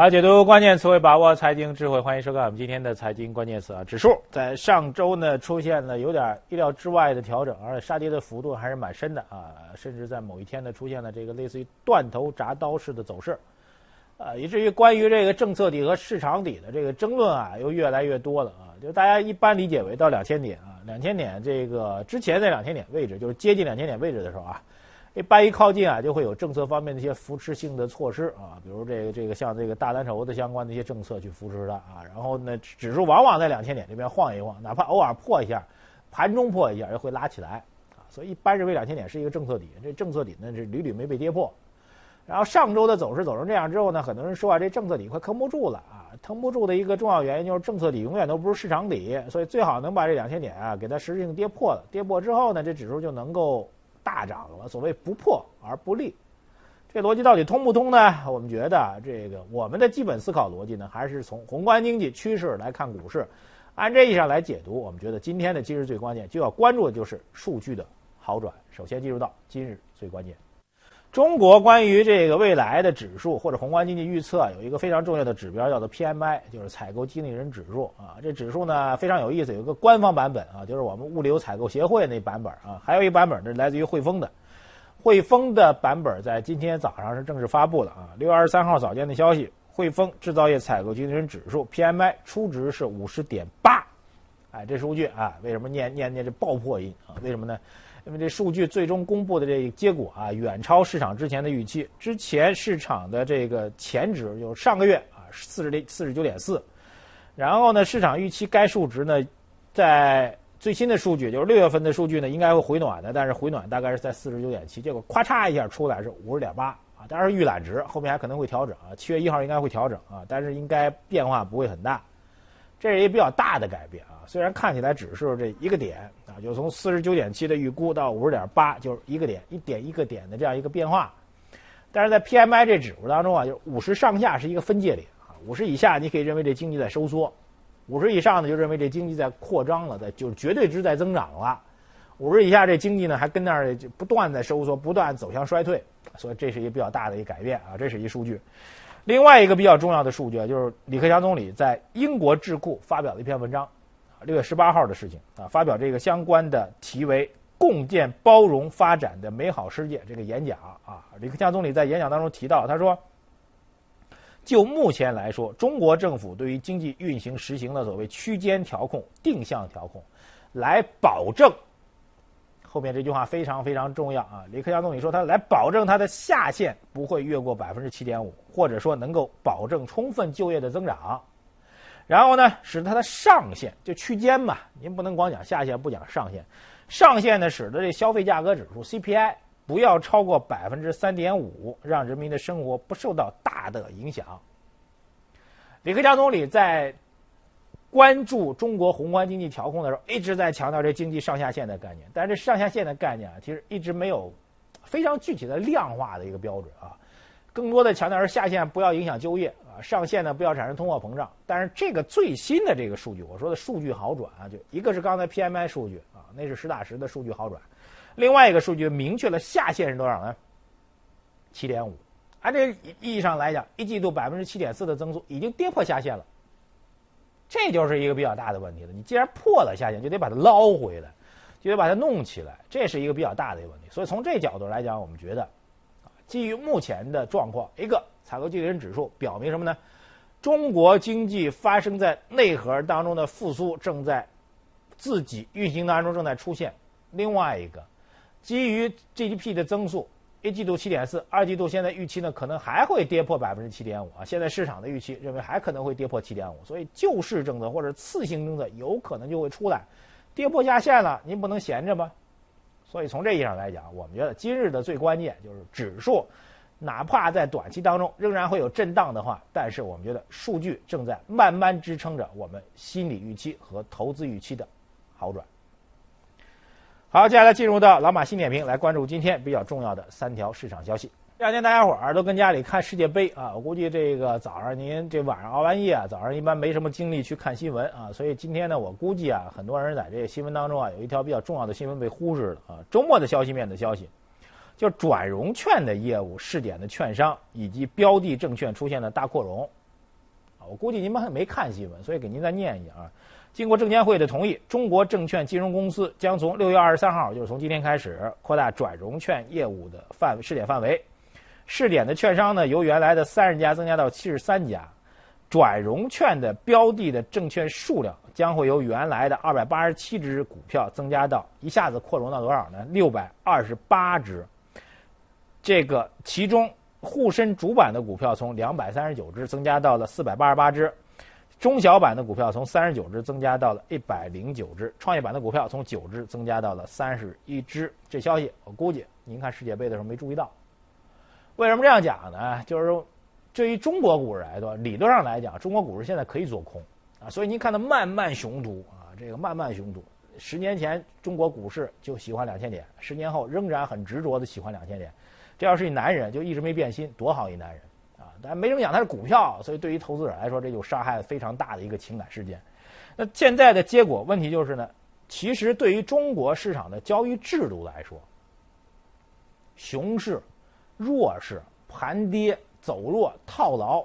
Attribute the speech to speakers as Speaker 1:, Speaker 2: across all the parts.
Speaker 1: 好，解读关键词汇，把握财经智慧，欢迎收看我们今天的财经关键词啊。指数在上周呢出现了有点意料之外的调整，而且杀跌的幅度还是蛮深的啊，甚至在某一天呢出现了这个类似于断头铡刀式的走势，啊，以至于关于这个政策底和市场底的这个争论啊，又越来越多了啊。就大家一般理解为到两千点啊，两千点这个之前在两千点位置，就是接近两千点位置的时候啊。一般一靠近啊，就会有政策方面的一些扶持性的措施啊，比如这个这个像这个大蓝筹的相关的一些政策去扶持它啊。然后呢，指数往往在两千点这边晃一晃，哪怕偶尔破一下，盘中破一下，又会拉起来啊。所以一般认为两千点是一个政策底，这政策底呢是屡屡没被跌破。然后上周的走势走成这样之后呢，很多人说啊，这政策底快撑不住了啊，撑不住的一个重要原因就是政策底永远都不是市场底，所以最好能把这两千点啊给它实质性跌破了，跌破之后呢，这指数就能够。大涨了，所谓不破而不立，这逻辑到底通不通呢？我们觉得这个我们的基本思考逻辑呢，还是从宏观经济趋势来看股市，按这意义上来解读，我们觉得今天的今日最关键就要关注的就是数据的好转。首先进入到今日最关键。中国关于这个未来的指数或者宏观经济预测有一个非常重要的指标，叫做 PMI，就是采购经理人指数啊。这指数呢非常有意思，有一个官方版本啊，就是我们物流采购协会那版本啊，还有一版本是来自于汇丰的。汇丰的版本在今天早上是正式发布的啊，六月二十三号早间的消息，汇丰制造业采购经理人指数 PMI 初值是五十点八，哎，这数据啊，为什么念念念这爆破音啊？为什么呢？那么这数据最终公布的这个结果啊，远超市场之前的预期。之前市场的这个前值就是上个月啊，四十四十九点四，然后呢，市场预期该数值呢，在最新的数据就是六月份的数据呢，应该会回暖的，但是回暖大概是在四十九点七，结果咔嚓一下出来是五十点八啊，当然是预览值，后面还可能会调整啊，七月一号应该会调整啊，但是应该变化不会很大。这是一个比较大的改变啊，虽然看起来只是这一个点啊，就从四十九点七的预估到五十点八，就是一个点一点一个点的这样一个变化，但是在 PMI 这指数当中啊，就是五十上下是一个分界点啊，五十以下你可以认为这经济在收缩，五十以上呢就认为这经济在扩张了，在就是绝对值在增长了，五十以下这经济呢还跟那儿不断在收缩，不断走向衰退，所以这是一个比较大的一个改变啊，这是一数据。另外一个比较重要的数据啊，就是李克强总理在英国智库发表了一篇文章，六月十八号的事情啊，发表这个相关的题为“共建包容发展的美好世界”这个演讲啊，李克强总理在演讲当中提到，他说，就目前来说，中国政府对于经济运行实行了所谓区间调控、定向调控，来保证。后面这句话非常非常重要啊！李克强总理说，他来保证他的下限不会越过百分之七点五，或者说能够保证充分就业的增长。然后呢，使它的上限就区间嘛，您不能光讲下限不讲上限。上限呢，使得这消费价格指数 CPI 不要超过百分之三点五，让人民的生活不受到大的影响。李克强总理在。关注中国宏观经济调控的时候，一直在强调这经济上下限的概念。但是这上下限的概念啊，其实一直没有非常具体的量化的一个标准啊。更多的强调是下限不要影响就业啊，上限呢不要产生通货膨胀。但是这个最新的这个数据，我说的数据好转啊，就一个是刚才 PMI 数据啊，那是实打实的数据好转。另外一个数据明确了下限是多少呢？七点五。按这意义上来讲，一季度百分之七点四的增速已经跌破下限了。这就是一个比较大的问题了。你既然破了下限，就得把它捞回来，就得把它弄起来，这是一个比较大的一个问题。所以从这角度来讲，我们觉得，啊，基于目前的状况，一个采购经理人指数表明什么呢？中国经济发生在内核当中的复苏正在自己运行当中正在出现。另外一个，基于 GDP 的增速。一季度七点四，二季度现在预期呢，可能还会跌破百分之七点五啊。现在市场的预期认为还可能会跌破七点五，所以救市政策或者次性政策有可能就会出来，跌破下限了，您不能闲着吧？所以从这意义上来讲，我们觉得今日的最关键就是指数，哪怕在短期当中仍然会有震荡的话，但是我们觉得数据正在慢慢支撑着我们心理预期和投资预期的好转。好，接下来进入到老马新点评，来关注今天比较重要的三条市场消息。这两天大家伙儿都跟家里看世界杯啊，我估计这个早上您这晚上熬完夜啊，早上一般没什么精力去看新闻啊，所以今天呢，我估计啊，很多人在这个新闻当中啊，有一条比较重要的新闻被忽视了啊。周末的消息面的消息，就转融券的业务试点的券商以及标的证券出现了大扩容啊我估计您们还没看新闻，所以给您再念一下啊。经过证监会的同意，中国证券金融公司将从六月二十三号，就是从今天开始，扩大转融券业务的范试点范围。试点的券商呢，由原来的三十家增加到七十三家。转融券的标的的证券数量将会由原来的二百八十七只股票增加到一下子扩容到多少呢？六百二十八只。这个其中沪深主板的股票从两百三十九只增加到了四百八十八只。中小板的股票从三十九只增加到了一百零九只，创业板的股票从九只增加到了三十一只。这消息我估计您看世界杯的时候没注意到。为什么这样讲呢？就是说，对于中国股市来说，理论上来讲，中国股市现在可以做空啊。所以您看到漫漫雄图啊，这个漫漫雄图，十年前中国股市就喜欢两千点，十年后仍然很执着的喜欢两千点。这要是一男人，就一直没变心，多好一男人。但没成想它是股票，所以对于投资者来说，这就伤害了非常大的一个情感事件。那现在的结果问题就是呢，其实对于中国市场的交易制度来说，熊市、弱势、盘跌、走弱、套牢，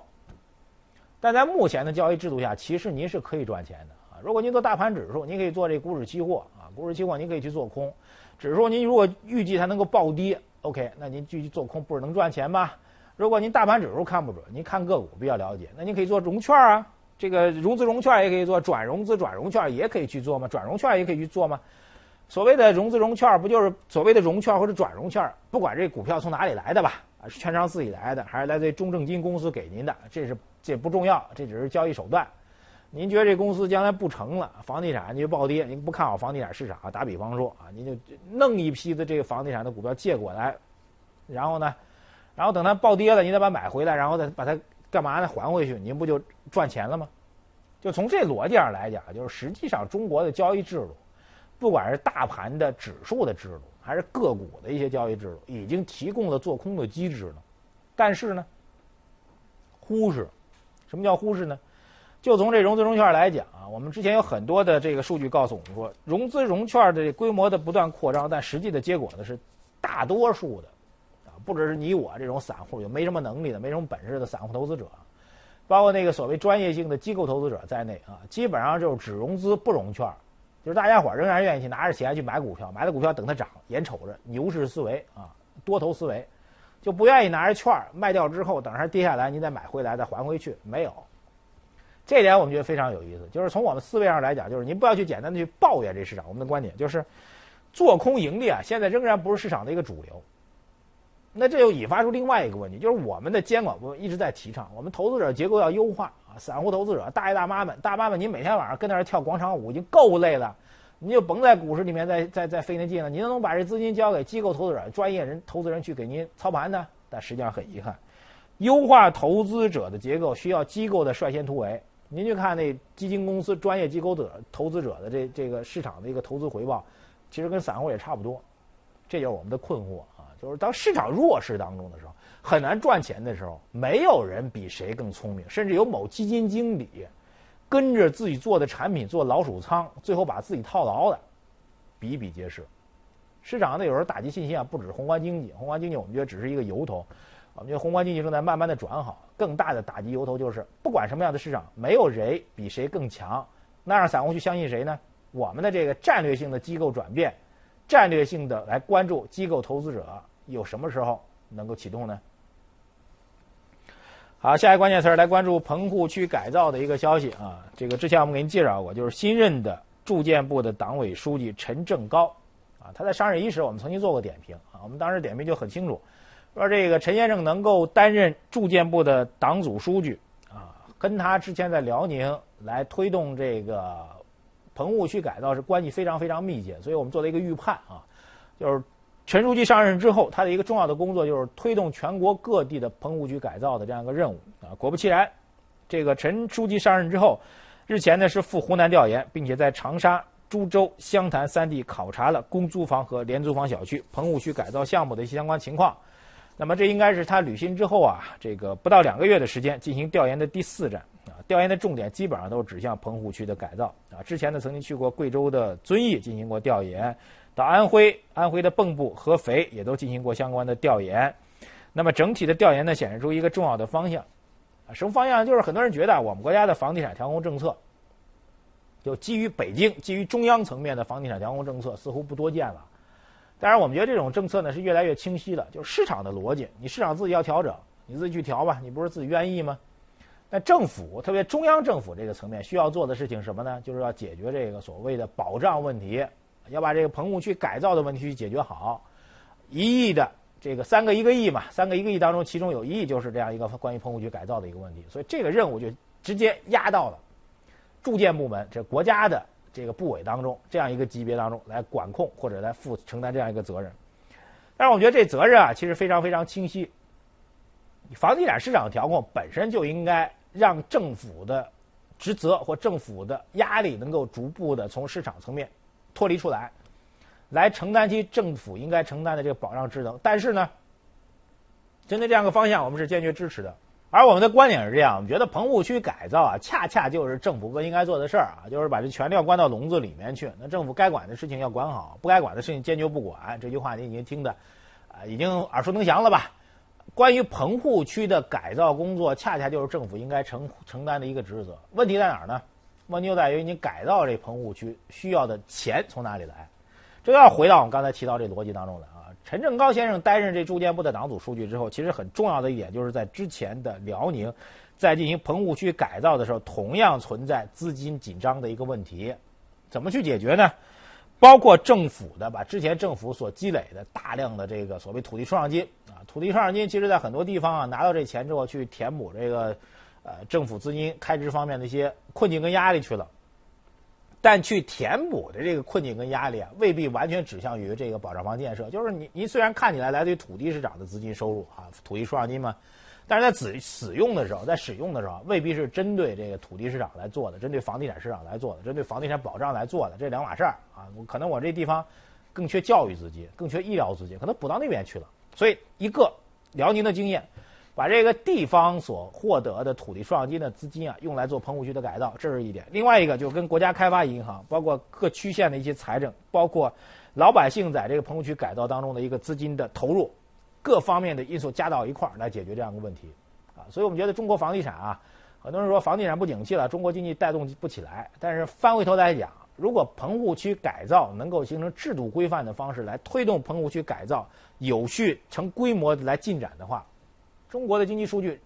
Speaker 1: 但在目前的交易制度下，其实您是可以赚钱的啊。如果您做大盘指数，您可以做这股指期货啊，股指期货您可以去做空。指数您如果预计它能够暴跌，OK，那您继续做空不是能赚钱吗？如果您大盘指数看不准，您看个股比较了解，那您可以做融券啊，这个融资融券也可以做，转融资转融券也可以去做吗？转融券也可以去做吗？所谓的融资融券不就是所谓的融券或者转融券？不管这股票从哪里来的吧，啊是券商自己来的，还是来自中证金公司给您的，这是这不重要，这只是交易手段。您觉得这公司将来不成了，房地产就暴跌，您不看好房地产市场啊，打比方说啊，您就弄一批的这个房地产的股票借过来，然后呢？然后等它暴跌了，你再把它买回来，然后再把它干嘛呢？还回去，您不就赚钱了吗？就从这逻辑上来讲，就是实际上中国的交易制度，不管是大盘的指数的制度，还是个股的一些交易制度，已经提供了做空的机制了。但是呢，忽视，什么叫忽视呢？就从这融资融券来讲啊，我们之前有很多的这个数据告诉我们说，融资融券的规模的不断扩张，但实际的结果呢是大多数的。不只是你我这种散户，有没什么能力的、没什么本事的散户投资者，包括那个所谓专业性的机构投资者在内啊，基本上就是只融资不融券，就是大家伙仍然愿意去拿着钱去买股票，买了股票等它涨，眼瞅着牛市思维啊，多头思维，就不愿意拿着券卖掉之后等它跌下来，你再买回来再还回去，没有。这点我们觉得非常有意思，就是从我们思维上来讲，就是您不要去简单的去抱怨这市场。我们的观点就是，做空盈利啊，现在仍然不是市场的一个主流。那这又引发出另外一个问题，就是我们的监管部门一直在提倡，我们投资者结构要优化啊，散户投资者大爷大妈们，大妈们，您每天晚上跟那儿跳广场舞已经够累了，你就甭在股市里面再再再费那劲了，您能把这资金交给机构投资者、专业人投资人去给您操盘呢？但实际上很遗憾，优化投资者的结构需要机构的率先突围。您去看那基金公司、专业机构的投资者的这这个市场的一个投资回报，其实跟散户也差不多，这就是我们的困惑。就是当市场弱势当中的时候，很难赚钱的时候，没有人比谁更聪明，甚至有某基金经理跟着自己做的产品做老鼠仓，最后把自己套牢的比比皆是。市场呢，有时候打击信心啊，不止宏观经济，宏观经济我们觉得只是一个由头，我们觉得宏观经济正在慢慢的转好，更大的打击由头就是不管什么样的市场，没有谁比谁更强，那让散户去相信谁呢？我们的这个战略性的机构转变，战略性的来关注机构投资者。有什么时候能够启动呢？好，下一个关键词儿来关注棚户区改造的一个消息啊。这个之前我们给您介绍过，就是新任的住建部的党委书记陈正高啊，他在上任伊始，我们曾经做过点评啊。我们当时点评就很清楚，说这个陈先生能够担任住建部的党组书记啊，跟他之前在辽宁来推动这个棚户区改造是关系非常非常密切，所以我们做了一个预判啊，就是。陈书记上任之后，他的一个重要的工作就是推动全国各地的棚户区改造的这样一个任务啊。果不其然，这个陈书记上任之后，日前呢是赴湖南调研，并且在长沙、株洲、湘潭三地考察了公租房和廉租房小区棚户区改造项目的一些相关情况。那么这应该是他履新之后啊，这个不到两个月的时间进行调研的第四站啊。调研的重点基本上都指向棚户区的改造啊。之前呢曾经去过贵州的遵义进行过调研。到安徽，安徽的蚌埠、合肥也都进行过相关的调研。那么整体的调研呢，显示出一个重要的方向，什么方向？就是很多人觉得我们国家的房地产调控政策，就基于北京、基于中央层面的房地产调控政策似乎不多见了。当然，我们觉得这种政策呢是越来越清晰的，就是市场的逻辑，你市场自己要调整，你自己去调吧，你不是自己愿意吗？那政府，特别中央政府这个层面需要做的事情什么呢？就是要解决这个所谓的保障问题，要把这个棚户区改造的问题去解决好。一亿的这个三个一个亿嘛，三个一个亿当中，其中有一亿就是这样一个关于棚户区改造的一个问题，所以这个任务就直接压到了住建部门这国家的这个部委当中这样一个级别当中来管控或者来负承担这样一个责任。但是我觉得这责任啊，其实非常非常清晰。房地产市场调控本身就应该让政府的职责或政府的压力能够逐步的从市场层面脱离出来，来承担起政府应该承担的这个保障职能。但是呢，针对这样一个方向，我们是坚决支持的。而我们的观点是这样：我们觉得棚户区改造啊，恰恰就是政府更应该做的事儿啊，就是把这权力要关到笼子里面去。那政府该管的事情要管好，不该管的事情坚决不管。这句话你已经听的啊，已经耳熟能详了吧？关于棚户区的改造工作，恰恰就是政府应该承承担的一个职责。问题在哪儿呢？问题就在于你改造这棚户区需要的钱从哪里来？这要回到我们刚才提到这逻辑当中来啊。陈正高先生担任这住建部的党组书记之后，其实很重要的一点就是在之前的辽宁，在进行棚户区改造的时候，同样存在资金紧张的一个问题，怎么去解决呢？包括政府的把之前政府所积累的大量的这个所谓土地出让金啊，土地出让金其实在很多地方啊拿到这钱之后去填补这个呃政府资金开支方面的一些困境跟压力去了，但去填补的这个困境跟压力啊未必完全指向于这个保障房建设，就是你你虽然看起来来自于土地市场的资金收入啊，土地出让金嘛。但是在使使用的时候，在使用的时候，未必是针对这个土地市场来做的，针对房地产市场来做的，针对房地产保障来做的，这两码事儿啊。可能我这地方更缺教育资金，更缺医疗资金，可能补到那边去了。所以，一个辽宁的经验，把这个地方所获得的土地出让金的资金啊，用来做棚户区的改造，这是一点。另外一个，就跟国家开发银行，包括各区县的一些财政，包括老百姓在这个棚户区改造当中的一个资金的投入。各方面的因素加到一块儿来解决这样一个问题，啊，所以我们觉得中国房地产啊，很多人说房地产不景气了，中国经济带动不起来。但是翻回头来讲，如果棚户区改造能够形成制度规范的方式来推动棚户区改造有序成规模来进展的话，中国的经济数据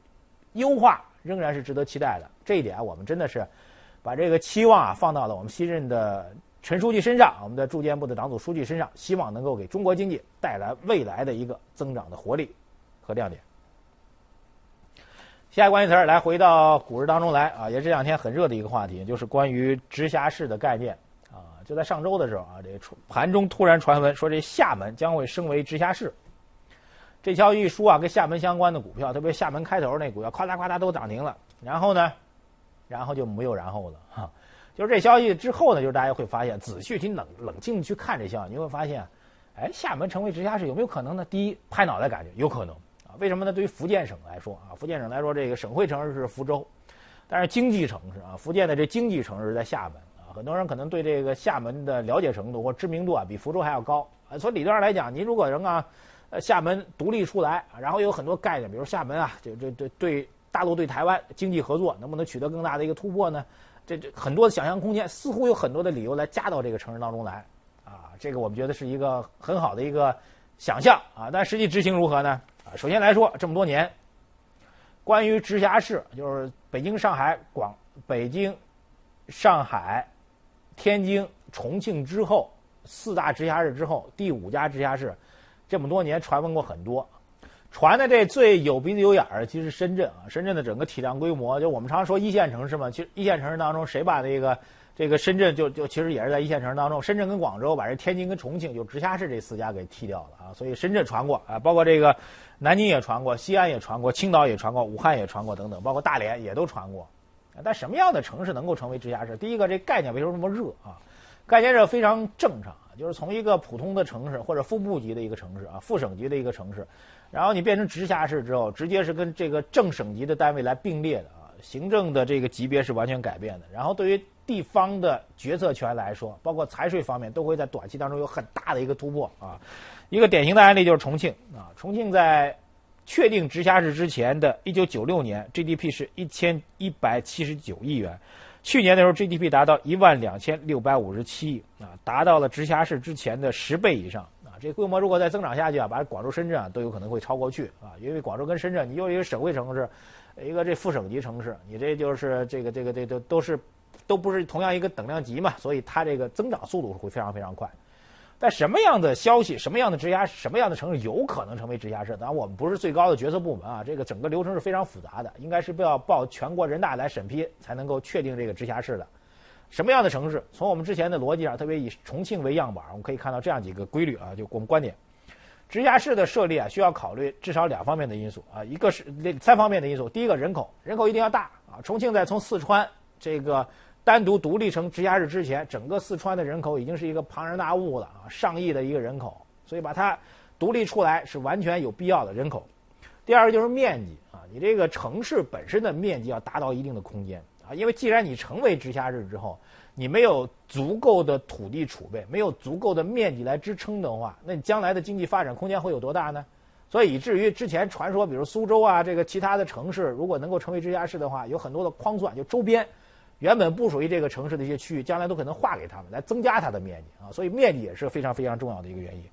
Speaker 1: 优化仍然是值得期待的。这一点我们真的是把这个期望啊放到了我们新任的。陈书记身上，我们的住建部的党组书记身上，希望能够给中国经济带来未来的一个增长的活力和亮点。下一个关键词儿，来回到股市当中来啊，也是这两天很热的一个话题，就是关于直辖市的概念啊。就在上周的时候啊，这盘中突然传闻说，这厦门将会升为直辖市。这消息一出啊，跟厦门相关的股票，特别厦门开头那股票，咵嗒咵嗒都涨停了。然后呢，然后就没有然后了哈。就是这消息之后呢，就是大家会发现，仔细去冷冷静去看这消息，你会发现，哎，厦门成为直辖市有没有可能呢？第一，拍脑袋感觉有可能啊。为什么呢？对于福建省来说啊，福建省来说，这个省会城市是福州，但是经济城市啊，福建的这经济城市在厦门啊。很多人可能对这个厦门的了解程度或知名度啊，比福州还要高啊。从理论上来讲，您如果能啊，呃，厦门独立出来，然后有很多概念，比如厦门啊，就这这对大陆对台湾经济合作能不能取得更大的一个突破呢？这这很多的想象空间，似乎有很多的理由来加到这个城市当中来，啊，这个我们觉得是一个很好的一个想象啊，但实际执行如何呢？啊，首先来说，这么多年，关于直辖市，就是北京、上海、广、北京、上海、天津、重庆之后四大直辖市之后，第五家直辖市，这么多年传闻过很多。传的这最有鼻子有眼儿的，其实深圳啊，深圳的整个体量规模，就我们常说一线城市嘛，其实一线城市当中，谁把这个这个深圳就就其实也是在一线城市当中，深圳跟广州把这天津跟重庆就直辖市这四家给踢掉了啊，所以深圳传过啊，包括这个南京也传过，西安也传过，青岛也传过，武汉也传过等等，包括大连也都传过。但什么样的城市能够成为直辖市？第一个，这概念为什么这么热啊？概念热非常正常，就是从一个普通的城市或者副部级的一个城市啊，副省级的一个城市。然后你变成直辖市之后，直接是跟这个正省级的单位来并列的啊，行政的这个级别是完全改变的。然后对于地方的决策权来说，包括财税方面，都会在短期当中有很大的一个突破啊。一个典型的案例就是重庆啊，重庆在确定直辖市之前的1996年 GDP 是一千一百七十九亿元，去年的时候 GDP 达到一万两千六百五十七亿啊，达到了直辖市之前的十倍以上啊。这规模如果再增长下去啊，把广州、深圳啊都有可能会超过去啊，因为广州跟深圳，你又一个省会城市，一个这副省级城市，你这就是这个这个这都都是都不是同样一个等量级嘛，所以它这个增长速度会非常非常快。但什么样的消息，什么样的直辖，什么样的城市有可能成为直辖市？当然，我们不是最高的决策部门啊，这个整个流程是非常复杂的，应该是不要报全国人大来审批才能够确定这个直辖市的。什么样的城市？从我们之前的逻辑上，特别以重庆为样板，我们可以看到这样几个规律啊，就我们观点：直辖市的设立啊，需要考虑至少两方面的因素啊，一个是那三方面的因素，第一个人口，人口一定要大啊。重庆在从四川这个。单独独立成直辖市之前，整个四川的人口已经是一个庞然大物了啊，上亿的一个人口，所以把它独立出来是完全有必要的人口。第二个就是面积啊，你这个城市本身的面积要达到一定的空间啊，因为既然你成为直辖市之后，你没有足够的土地储备，没有足够的面积来支撑的话，那你将来的经济发展空间会有多大呢？所以以至于之前传说，比如苏州啊，这个其他的城市如果能够成为直辖市的话，有很多的框算，就周边。原本不属于这个城市的一些区域，将来都可能划给他们，来增加它的面积啊，所以面积也是非常非常重要的一个原因。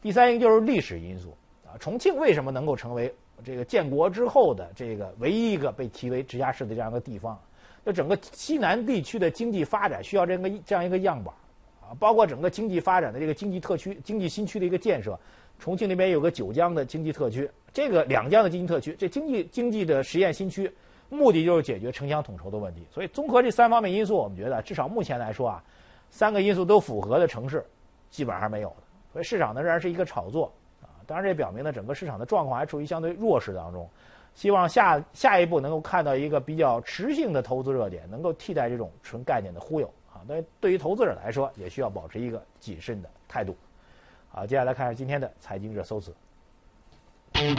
Speaker 1: 第三一个就是历史因素啊，重庆为什么能够成为这个建国之后的这个唯一一个被提为直辖市的这样一个地方？就整个西南地区的经济发展需要这个这样一个样板啊，包括整个经济发展的这个经济特区、经济新区的一个建设。重庆那边有个九江的经济特区，这个两江的经济特区，这经济经济的实验新区。目的就是解决城乡统筹的问题，所以综合这三方面因素，我们觉得至少目前来说啊，三个因素都符合的城市，基本上没有的。所以市场呢仍然是一个炒作啊，当然这表明呢整个市场的状况还处于相对弱势当中。希望下下一步能够看到一个比较持续性的投资热点，能够替代这种纯概念的忽悠啊。那对于投资者来说，也需要保持一个谨慎的态度。好，接下来看一下今天的财经热搜词。Now,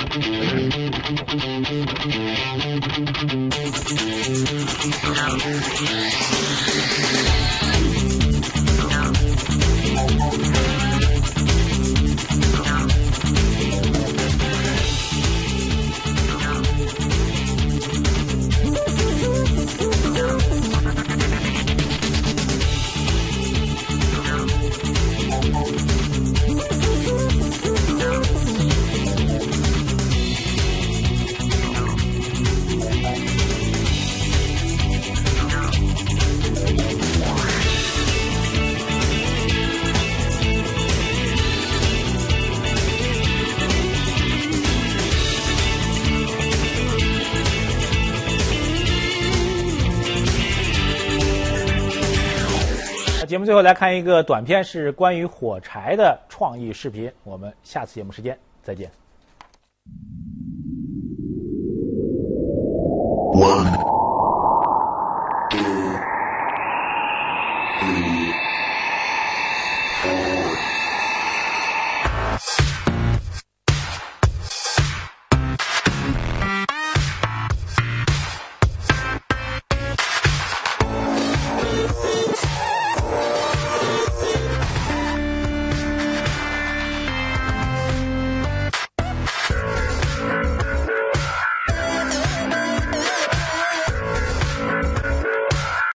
Speaker 1: 最后来看一个短片，是关于火柴的创意视频。我们下次节目时间再见。